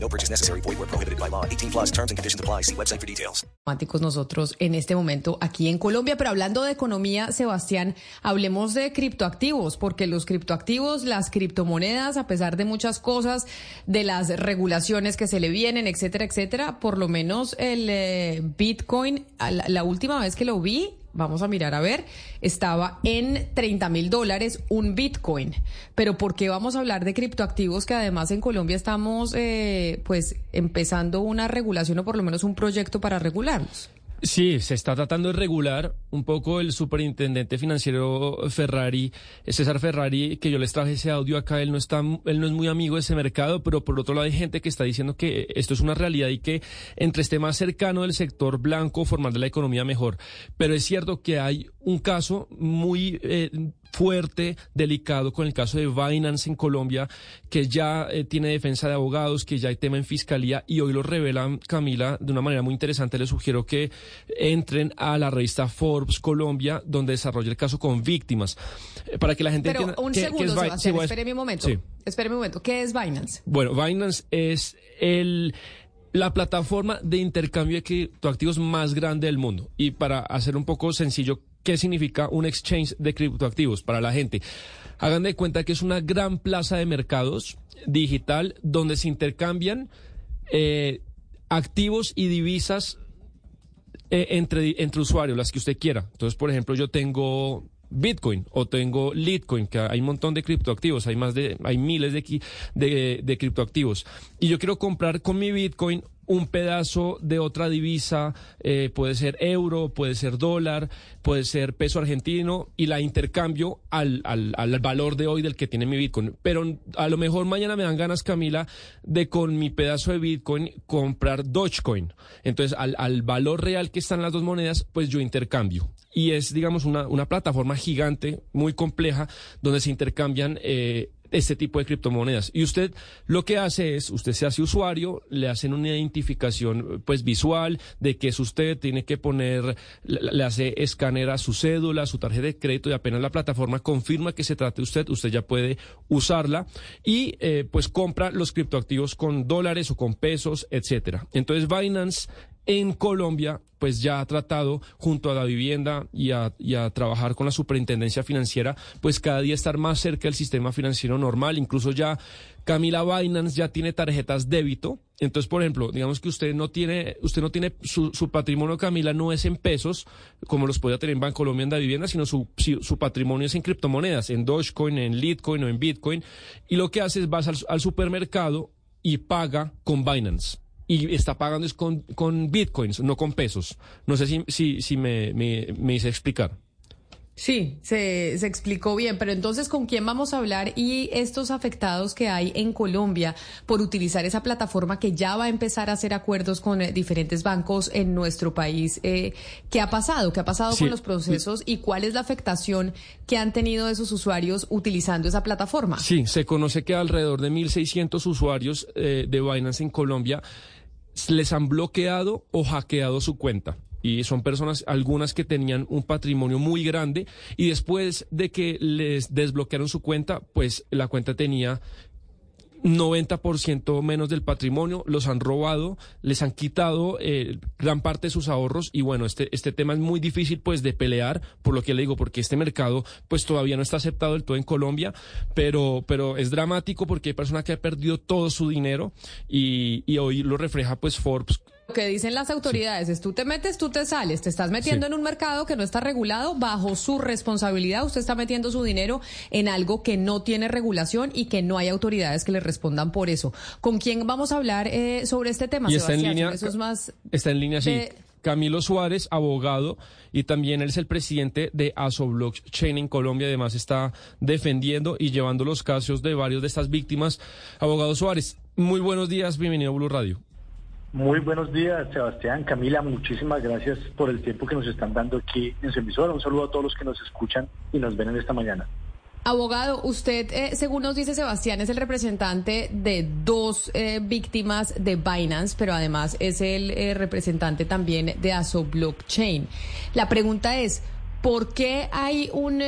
No purchase necessary. Void where prohibited by law. 18 plus terms and conditions apply. See website for details. nosotros en este momento aquí en Colombia, pero hablando de economía, Sebastián, hablemos de criptoactivos, porque los criptoactivos, las criptomonedas, a pesar de muchas cosas, de las regulaciones que se le vienen, etcétera, etcétera, por lo menos el eh, Bitcoin, la, la última vez que lo vi, vamos a mirar a ver, estaba en 30 mil dólares un Bitcoin. Pero ¿por qué vamos a hablar de criptoactivos que además en Colombia estamos eh, pues empezando una regulación o por lo menos un proyecto para regularlos? Sí, se está tratando de regular un poco el superintendente financiero Ferrari, César Ferrari, que yo les traje ese audio acá, él no está, él no es muy amigo de ese mercado, pero por otro lado hay gente que está diciendo que esto es una realidad y que entre esté más cercano del sector blanco, formando la economía mejor. Pero es cierto que hay un caso muy eh, fuerte, delicado con el caso de Binance en Colombia, que ya eh, tiene defensa de abogados, que ya hay tema en fiscalía y hoy lo revelan Camila de una manera muy interesante. Les sugiero que entren a la revista Forbes Colombia, donde desarrolla el caso con víctimas, eh, para que la gente Pero un segundo, Sebastián, espéreme un momento. Sí. Espéreme un momento. ¿Qué es Binance? Bueno, Binance es el la plataforma de intercambio de criptoactivos más grande del mundo. Y para hacer un poco sencillo, ¿qué significa un exchange de criptoactivos para la gente? Hagan de cuenta que es una gran plaza de mercados digital donde se intercambian eh, activos y divisas eh, entre, entre usuarios, las que usted quiera. Entonces, por ejemplo, yo tengo Bitcoin o tengo Litecoin, que hay un montón de criptoactivos, hay más de, hay miles de, de, de criptoactivos. Y yo quiero comprar con mi Bitcoin un pedazo de otra divisa, eh, puede ser euro, puede ser dólar, puede ser peso argentino, y la intercambio al, al, al, valor de hoy del que tiene mi Bitcoin. Pero a lo mejor mañana me dan ganas, Camila, de con mi pedazo de Bitcoin comprar Dogecoin. Entonces, al, al valor real que están las dos monedas, pues yo intercambio. Y es, digamos, una, una plataforma gigante, muy compleja, donde se intercambian eh, este tipo de criptomonedas. Y usted lo que hace es, usted se hace usuario, le hacen una identificación pues visual de que es usted, tiene que poner, le, hace escáner a su cédula, su tarjeta de crédito y apenas la plataforma confirma que se trate de usted, usted ya puede usarla y eh, pues compra los criptoactivos con dólares o con pesos, etcétera. Entonces Binance en Colombia, pues ya ha tratado junto a la vivienda y a, trabajar con la superintendencia financiera, pues cada día estar más cerca del sistema financiero normal. Incluso ya Camila Binance ya tiene tarjetas débito. Entonces, por ejemplo, digamos que usted no tiene, usted no tiene su, patrimonio, Camila, no es en pesos, como los podía tener en Banco Colombia en la vivienda, sino su, su patrimonio es en criptomonedas, en Dogecoin, en Litecoin o en Bitcoin. Y lo que hace es vas al supermercado y paga con Binance y está pagando es con, con bitcoins, no con pesos. No sé si, si, si me, me, me hice explicar. Sí, se, se, explicó bien, pero entonces, ¿con quién vamos a hablar y estos afectados que hay en Colombia por utilizar esa plataforma que ya va a empezar a hacer acuerdos con eh, diferentes bancos en nuestro país? Eh, ¿Qué ha pasado? ¿Qué ha pasado con los procesos y cuál es la afectación que han tenido esos usuarios utilizando esa plataforma? Sí, se conoce que alrededor de 1.600 usuarios eh, de Binance en Colombia les han bloqueado o hackeado su cuenta. Y son personas, algunas que tenían un patrimonio muy grande y después de que les desbloquearon su cuenta, pues la cuenta tenía 90% menos del patrimonio, los han robado, les han quitado eh, gran parte de sus ahorros y bueno, este, este tema es muy difícil pues de pelear, por lo que le digo, porque este mercado pues todavía no está aceptado del todo en Colombia, pero, pero es dramático porque hay personas que han perdido todo su dinero y, y hoy lo refleja pues Forbes lo que dicen las autoridades es tú te metes, tú te sales, te estás metiendo en un mercado que no está regulado bajo su responsabilidad, usted está metiendo su dinero en algo que no tiene regulación y que no hay autoridades que le respondan por eso. ¿Con quién vamos a hablar eh, sobre este tema? Y está en línea, está en línea, sí. Camilo Suárez, abogado, y también él es el presidente de ASO Blockchain en Colombia. Además, está defendiendo y llevando los casos de varios de estas víctimas. Abogado Suárez, muy buenos días, bienvenido a Blue Radio. Muy buenos días, Sebastián, Camila, muchísimas gracias por el tiempo que nos están dando aquí en su emisora. Un saludo a todos los que nos escuchan y nos ven en esta mañana. Abogado, usted, eh, según nos dice Sebastián, es el representante de dos eh, víctimas de Binance, pero además es el eh, representante también de Aso Blockchain. La pregunta es, ¿por qué hay un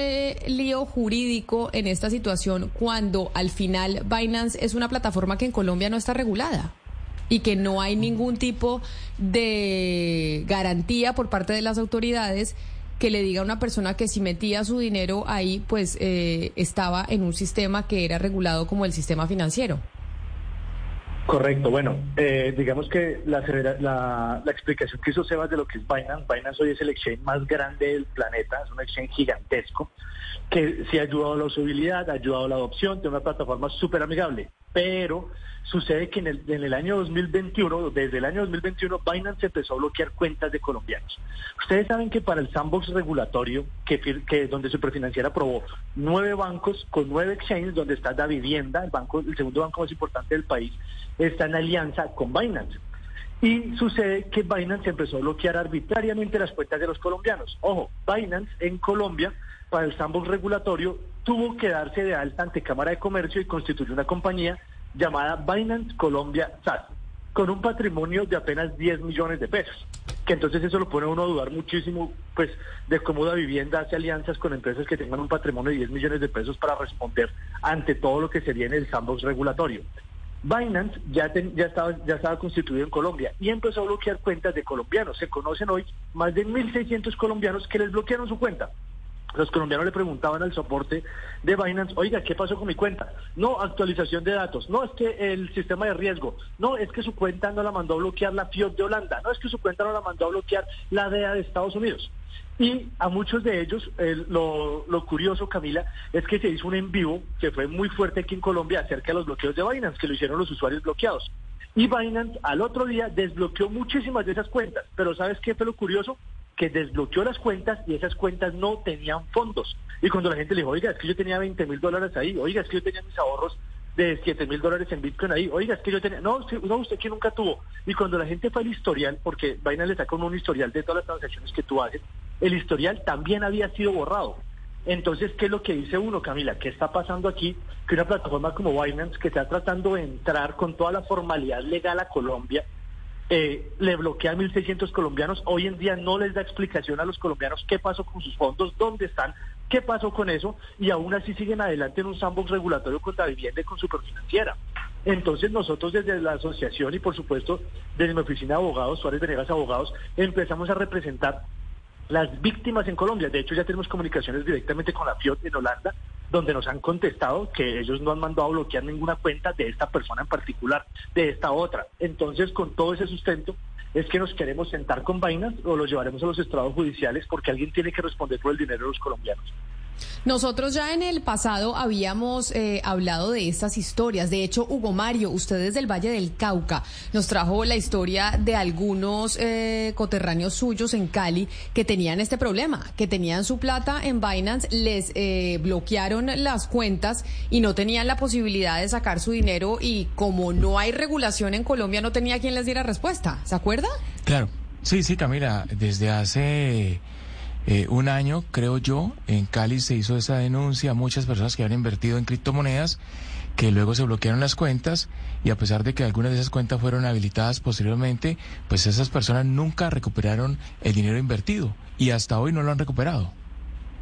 lío jurídico en esta situación cuando al final Binance es una plataforma que en Colombia no está regulada? Y que no hay ningún tipo de garantía por parte de las autoridades que le diga a una persona que si metía su dinero ahí, pues eh, estaba en un sistema que era regulado como el sistema financiero. Correcto, bueno, eh, digamos que la, la, la, explicación que hizo Sebas de lo que es Binance, Binance hoy es el exchange más grande del planeta, es un exchange gigantesco, que sí ha ayudado a la usabilidad, ha ayudado a la adopción, tiene una plataforma súper amigable, pero sucede que en el, en el año 2021, desde el año 2021, Binance empezó a bloquear cuentas de colombianos. Ustedes saben que para el sandbox regulatorio, que, que donde Superfinanciera aprobó nueve bancos con nueve exchanges, donde está la vivienda, el banco, el segundo banco más importante del país, está en alianza con Binance. Y sucede que Binance empezó a bloquear arbitrariamente las cuentas de los colombianos. Ojo, Binance en Colombia, para el sandbox regulatorio, tuvo que darse de alta ante Cámara de Comercio y constituyó una compañía llamada Binance Colombia SAS, con un patrimonio de apenas 10 millones de pesos. Que entonces eso lo pone uno a dudar muchísimo, pues, de cómo la vivienda hace alianzas con empresas que tengan un patrimonio de 10 millones de pesos para responder ante todo lo que sería en el sandbox regulatorio. Binance ya, ya, estaba, ya estaba constituido en Colombia y empezó a bloquear cuentas de colombianos. Se conocen hoy más de 1.600 colombianos que les bloquearon su cuenta. Los colombianos le preguntaban al soporte de Binance, oiga, ¿qué pasó con mi cuenta? No, actualización de datos. No, es que el sistema de riesgo. No, es que su cuenta no la mandó a bloquear la FIOD de Holanda. No, es que su cuenta no la mandó a bloquear la DEA de Estados Unidos. Y a muchos de ellos, lo, lo, curioso, Camila, es que se hizo un en vivo que fue muy fuerte aquí en Colombia acerca de los bloqueos de Binance, que lo hicieron los usuarios bloqueados. Y Binance al otro día desbloqueó muchísimas de esas cuentas. Pero ¿sabes qué fue lo curioso? Que desbloqueó las cuentas y esas cuentas no tenían fondos. Y cuando la gente le dijo, oiga, es que yo tenía 20 mil dólares ahí, oiga, es que yo tenía mis ahorros de 7 mil dólares en Bitcoin ahí, oiga, es que yo tenía, no, no, usted que nunca tuvo. Y cuando la gente fue al historial, porque Vaina le saca un historial de todas las transacciones que tú haces, el historial también había sido borrado. Entonces, ¿qué es lo que dice uno, Camila? ¿Qué está pasando aquí? Que una plataforma como Binance, que está tratando de entrar con toda la formalidad legal a Colombia, eh, le bloquea a 1.600 colombianos. Hoy en día no les da explicación a los colombianos qué pasó con sus fondos, dónde están, qué pasó con eso, y aún así siguen adelante en un sandbox regulatorio contra vivienda y con superfinanciera. Entonces nosotros desde la asociación y por supuesto desde mi oficina de abogados, Suárez Venegas Abogados, empezamos a representar las víctimas en Colombia. De hecho ya tenemos comunicaciones directamente con la FIOT en Holanda donde nos han contestado que ellos no han mandado a bloquear ninguna cuenta de esta persona en particular, de esta otra. Entonces, con todo ese sustento, es que nos queremos sentar con vainas o los llevaremos a los estrados judiciales porque alguien tiene que responder por el dinero de los colombianos. Nosotros ya en el pasado habíamos eh, hablado de estas historias. De hecho, Hugo Mario, ustedes del Valle del Cauca, nos trajo la historia de algunos eh, coterráneos suyos en Cali que tenían este problema, que tenían su plata en Binance, les eh, bloquearon las cuentas y no tenían la posibilidad de sacar su dinero y como no hay regulación en Colombia, no tenía quien les diera respuesta. ¿Se acuerda? Claro. Sí, sí, Camila, desde hace eh, un año, creo yo, en Cali se hizo esa denuncia a muchas personas que habían invertido en criptomonedas, que luego se bloquearon las cuentas y a pesar de que algunas de esas cuentas fueron habilitadas posteriormente, pues esas personas nunca recuperaron el dinero invertido y hasta hoy no lo han recuperado.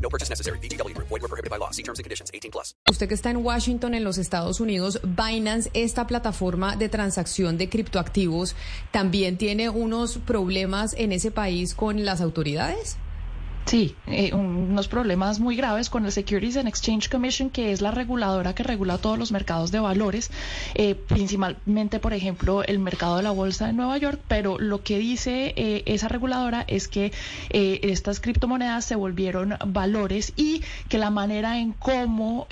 No purchase necessary. BGW. Void were prohibited by law. See terms and conditions. 18 plus. Usted que está en Washington, en los Estados Unidos, Binance, esta plataforma de transacción de criptoactivos, ¿también tiene unos problemas en ese país con las autoridades? Sí, eh, unos problemas muy graves con el Securities and Exchange Commission, que es la reguladora que regula todos los mercados de valores, eh, principalmente, por ejemplo, el mercado de la bolsa de Nueva York. Pero lo que dice eh, esa reguladora es que estas criptomonedas se volvieron valores y que la manera en cómo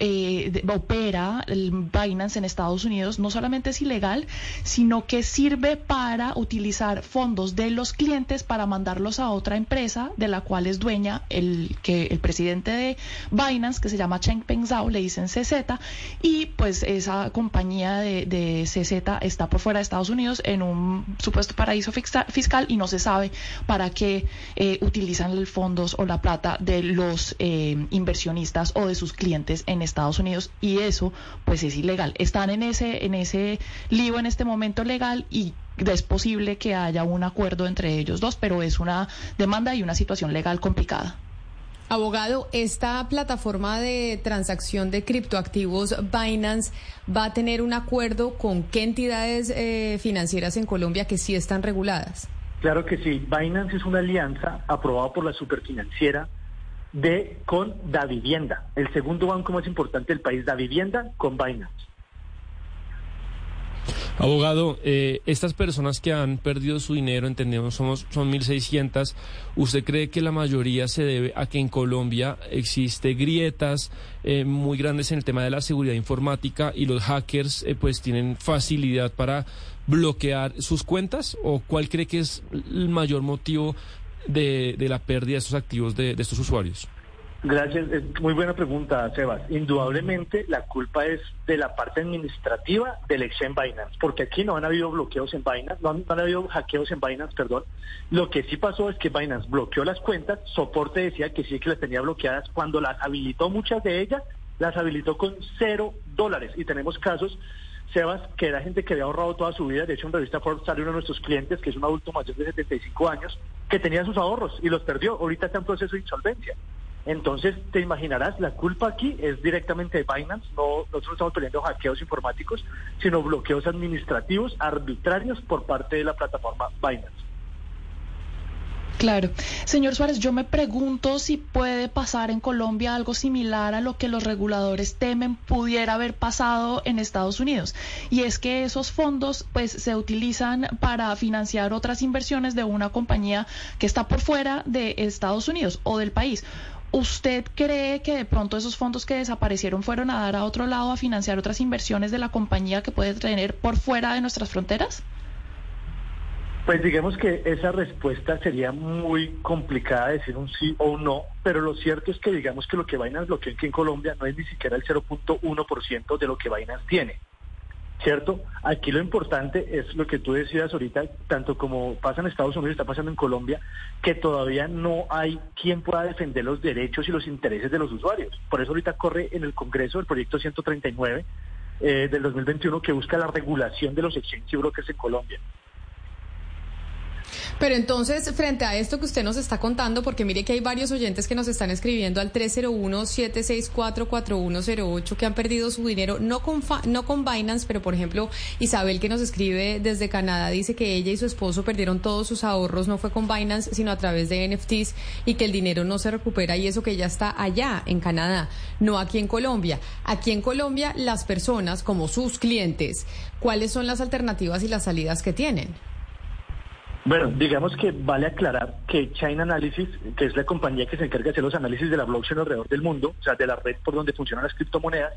opera el Binance en Estados Unidos no solamente es ilegal, sino que sirve para utilizar fondos de los clientes para mandarlos a otra empresa de la cual es el, que el presidente de Binance, que se llama Cheng Peng Zhao, le dicen CZ, y pues esa compañía de, de CZ está por fuera de Estados Unidos en un supuesto paraíso fiscal y no se sabe para qué eh, utilizan los fondos o la plata de los eh, inversionistas o de sus clientes en Estados Unidos y eso pues es ilegal. Están en ese, en ese lío en este momento legal y es posible que haya un acuerdo entre ellos dos, pero es una demanda y una situación legal complicada. Abogado, esta plataforma de transacción de criptoactivos Binance va a tener un acuerdo con qué entidades eh, financieras en Colombia que sí están reguladas. Claro que sí. Binance es una alianza aprobada por la superfinanciera de con Da Vivienda, el segundo banco más importante del país, Da Vivienda con Binance. Abogado, eh, estas personas que han perdido su dinero, entendemos, somos, son 1.600, ¿usted cree que la mayoría se debe a que en Colombia existe grietas eh, muy grandes en el tema de la seguridad informática y los hackers eh, pues tienen facilidad para bloquear sus cuentas? ¿O cuál cree que es el mayor motivo de, la pérdida de estos activos de estos usuarios? Gracias, muy buena pregunta, Sebas. Indudablemente la culpa es de la parte administrativa del exchange Binance, porque aquí no han habido bloqueos en Binance, no han, habido hackeos en Binance, perdón. Lo que sí pasó es que Binance bloqueó las cuentas, soporte decía que sí que las tenía bloqueadas, cuando las habilitó muchas de ellas, las habilitó con cero dólares. Y tenemos casos, Sebas, que era gente que había ahorrado toda su vida, de hecho en revista Forbes salió uno de nuestros clientes, que es un adulto mayor de 75 años, que tenía sus ahorros y los perdió, ahorita está en proceso de insolvencia. Entonces, te imaginarás, la culpa aquí es directamente de Binance, no nosotros no estamos peleando hackeos informáticos, sino bloqueos administrativos arbitrarios por parte de la plataforma Binance. Claro. Señor Suárez, yo me pregunto si puede pasar en Colombia algo similar a lo que los reguladores temen pudiera haber pasado en Estados Unidos. Y es que esos fondos pues se utilizan para financiar otras inversiones de una compañía que está por fuera de Estados Unidos o del país. ¿Usted cree que de pronto esos fondos que desaparecieron fueron a dar a otro lado a financiar otras inversiones de la compañía que puede tener por fuera de nuestras fronteras? Pues digamos que esa respuesta sería muy complicada decir un sí o un no, pero lo cierto es que digamos que lo que Binance bloqueó aquí en Colombia no es ni siquiera el 0.1% de lo que Binance tiene. ¿Cierto? Aquí lo importante es lo que tú decías ahorita, tanto como pasa en Estados Unidos, está pasando en Colombia, que todavía no hay quien pueda defender los derechos y los intereses de los usuarios. Por eso ahorita corre en el Congreso el proyecto 139 eh, del 2021 que busca la regulación de los exchanges y brokers en Colombia. Pero entonces, frente a esto que usted nos está contando, porque mire que hay varios oyentes que nos están escribiendo al 301-764-4108 que han perdido su dinero, no con, no con Binance, pero por ejemplo, Isabel que nos escribe desde Canadá dice que ella y su esposo perdieron todos sus ahorros, no fue con Binance, sino a través de NFTs y que el dinero no se recupera y eso que ya está allá en Canadá, no aquí en Colombia. Aquí en Colombia, las personas como sus clientes, ¿cuáles son las alternativas y las salidas que tienen? Bueno, digamos que vale aclarar que China Analysis, que es la compañía que se encarga de hacer los análisis de la blockchain alrededor del mundo, o sea, de la red por donde funcionan las criptomonedas,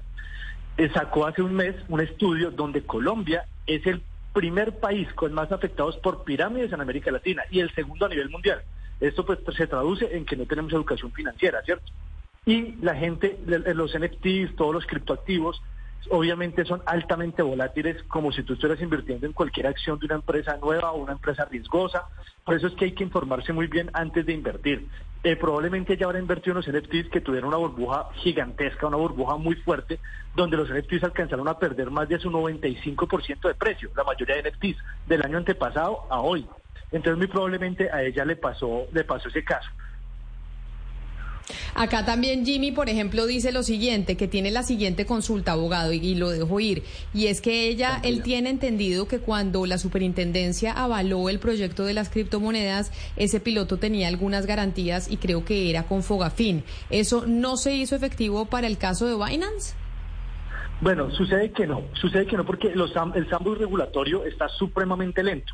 eh, sacó hace un mes un estudio donde Colombia es el primer país con más afectados por pirámides en América Latina y el segundo a nivel mundial. Esto pues se traduce en que no tenemos educación financiera, ¿cierto? Y la gente, los NFTs, todos los criptoactivos, obviamente son altamente volátiles, como si tú estuvieras invirtiendo en cualquier acción de una empresa nueva o una empresa riesgosa. Por eso es que hay que informarse muy bien antes de invertir. Eh, probablemente ya habrá invertido en los NFTs que tuvieron una burbuja gigantesca, una burbuja muy fuerte, donde los NFTs alcanzaron a perder más de su 95% de precio, la mayoría de NFTs, del año antepasado a hoy. Entonces muy probablemente a ella le pasó, le pasó ese caso. Acá también Jimmy, por ejemplo, dice lo siguiente, que tiene la siguiente consulta, abogado, y, lo dejo ir, y es que ella, él tiene entendido que cuando la superintendencia avaló el proyecto de las criptomonedas, ese piloto tenía algunas garantías y creo que era con Fogafín. ¿Eso no se hizo efectivo para el caso de Binance? Bueno, sucede que no, sucede que no porque los, el sandbox regulatorio está supremamente lento.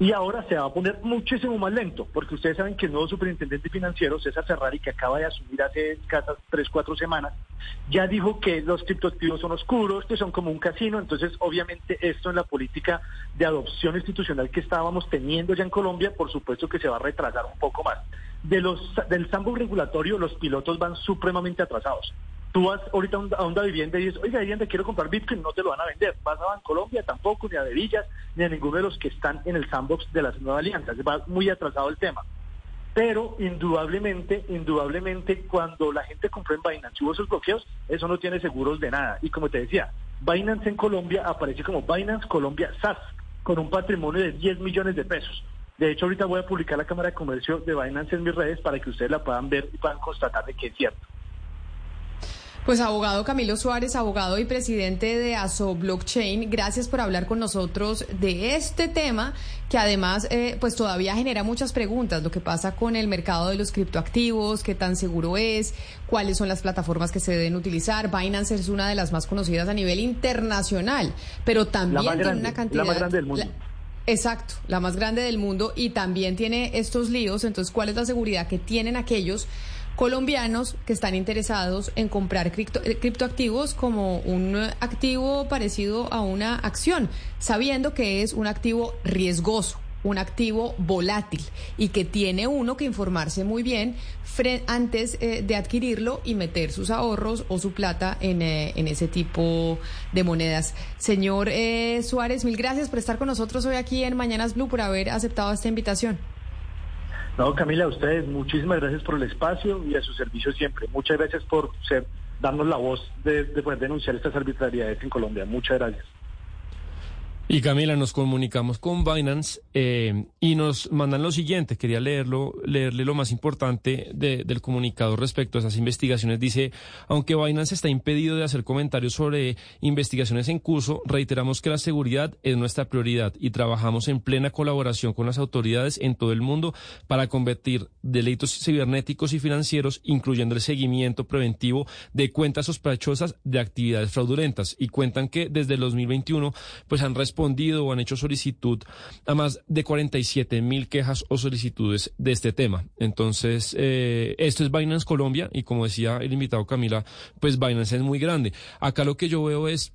Y ahora se va a poner muchísimo más lento, porque ustedes saben que el nuevo superintendente financiero, César Ferrari, que acaba de asumir hace escasas tres, cuatro semanas, ya dijo que los criptoactivos son oscuros, que son como un casino. Entonces, obviamente, esto en la política de adopción institucional que estábamos teniendo ya en Colombia, por supuesto que se va a retrasar un poco más. De los, del sandbox regulatorio, los pilotos van supremamente atrasados. Tú vas ahorita a una vivienda y dices, oiga, vivienda, quiero comprar Bitcoin, no te lo van a vender. Vas a Colombia tampoco, ni a De Villas, ni a ninguno de los que están en el sandbox de las nuevas alianzas. Va muy atrasado el tema. Pero indudablemente, indudablemente, cuando la gente compró en Binance hubo esos bloqueos, eso no tiene seguros de nada. Y como te decía, Binance en Colombia aparece como Binance Colombia SAS, con un patrimonio de 10 millones de pesos. De hecho, ahorita voy a publicar la Cámara de Comercio de Binance en mis redes para que ustedes la puedan ver y puedan constatar de que es cierto. Pues abogado Camilo Suárez, abogado y presidente de ASO Blockchain, gracias por hablar con nosotros de este tema que además eh, pues todavía genera muchas preguntas, lo que pasa con el mercado de los criptoactivos, qué tan seguro es, cuáles son las plataformas que se deben utilizar. Binance es una de las más conocidas a nivel internacional, pero también tiene una cantidad... La más grande del mundo. Exacto, la más grande del mundo y también tiene estos líos, entonces ¿cuál es la seguridad que tienen aquellos colombianos que están interesados en comprar eh, criptoactivos como un activo parecido a una acción, sabiendo que es un activo riesgoso un activo volátil y que tiene uno que informarse muy bien antes eh, de adquirirlo y meter sus ahorros o su plata eh, en ese tipo de monedas. Señor Suárez, mil gracias por estar con nosotros hoy aquí en Mañanas Blue, por haber aceptado esta invitación. No, Camila, a ustedes muchísimas gracias por el espacio y a su servicio siempre. Muchas gracias por ser, darnos la voz de, de poder denunciar estas arbitrariedades en Colombia. Muchas gracias. Y Camila, nos comunicamos con Binance eh, y nos mandan lo siguiente. Quería leerlo, leerle lo más importante del comunicado respecto a esas investigaciones. Dice, aunque Binance está impedido de hacer comentarios sobre investigaciones en curso, reiteramos que la seguridad es nuestra prioridad y trabajamos en plena colaboración con las autoridades en todo el mundo para convertir delitos cibernéticos y financieros, incluyendo el seguimiento preventivo de cuentas sospechosas de actividades fraudulentas. Y cuentan que desde el 2021 pues han respondido o han hecho solicitud a más de 47 mil quejas o solicitudes de este tema. Entonces, eh, esto es Binance Colombia y como decía el invitado Camila, pues Binance es muy grande. Acá lo que yo veo es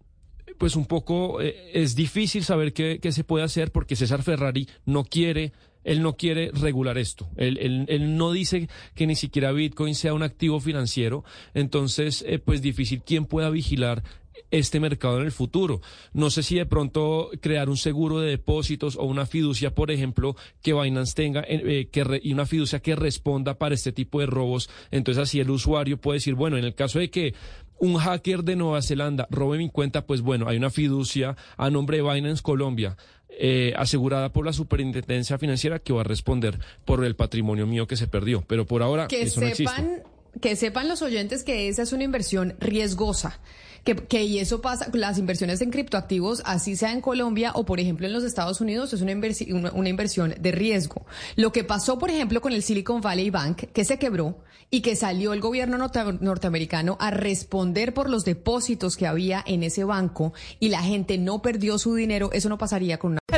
pues un poco eh, es difícil saber qué, qué, se puede hacer porque César Ferrari no quiere, él no quiere regular esto. Él, él, él no dice que ni siquiera Bitcoin sea un activo financiero. Entonces, eh, pues difícil quién pueda vigilar este mercado en el futuro. No sé si de pronto crear un seguro de depósitos o una fiducia, por ejemplo, que Binance tenga eh, que y una fiducia que responda para este tipo de robos. Entonces así el usuario puede decir, bueno, en el caso de que un hacker de Nueva Zelanda robe mi cuenta, pues bueno, hay una fiducia a nombre de Binance Colombia. Eh, asegurada por la superintendencia financiera que va a responder por el patrimonio mío que se perdió. Pero por ahora que eso sepan, no existe. Que sepan los oyentes que esa es una inversión riesgosa. Que, y eso pasa, las inversiones en criptoactivos, así sea en Colombia o por ejemplo en los Estados Unidos, es una, una, inversión de riesgo. Lo que pasó, por ejemplo, con el Silicon Valley Bank, que se quebró y que salió el gobierno norteamericano a responder por los depósitos que había en ese banco y la gente no perdió su dinero, eso no pasaría con una.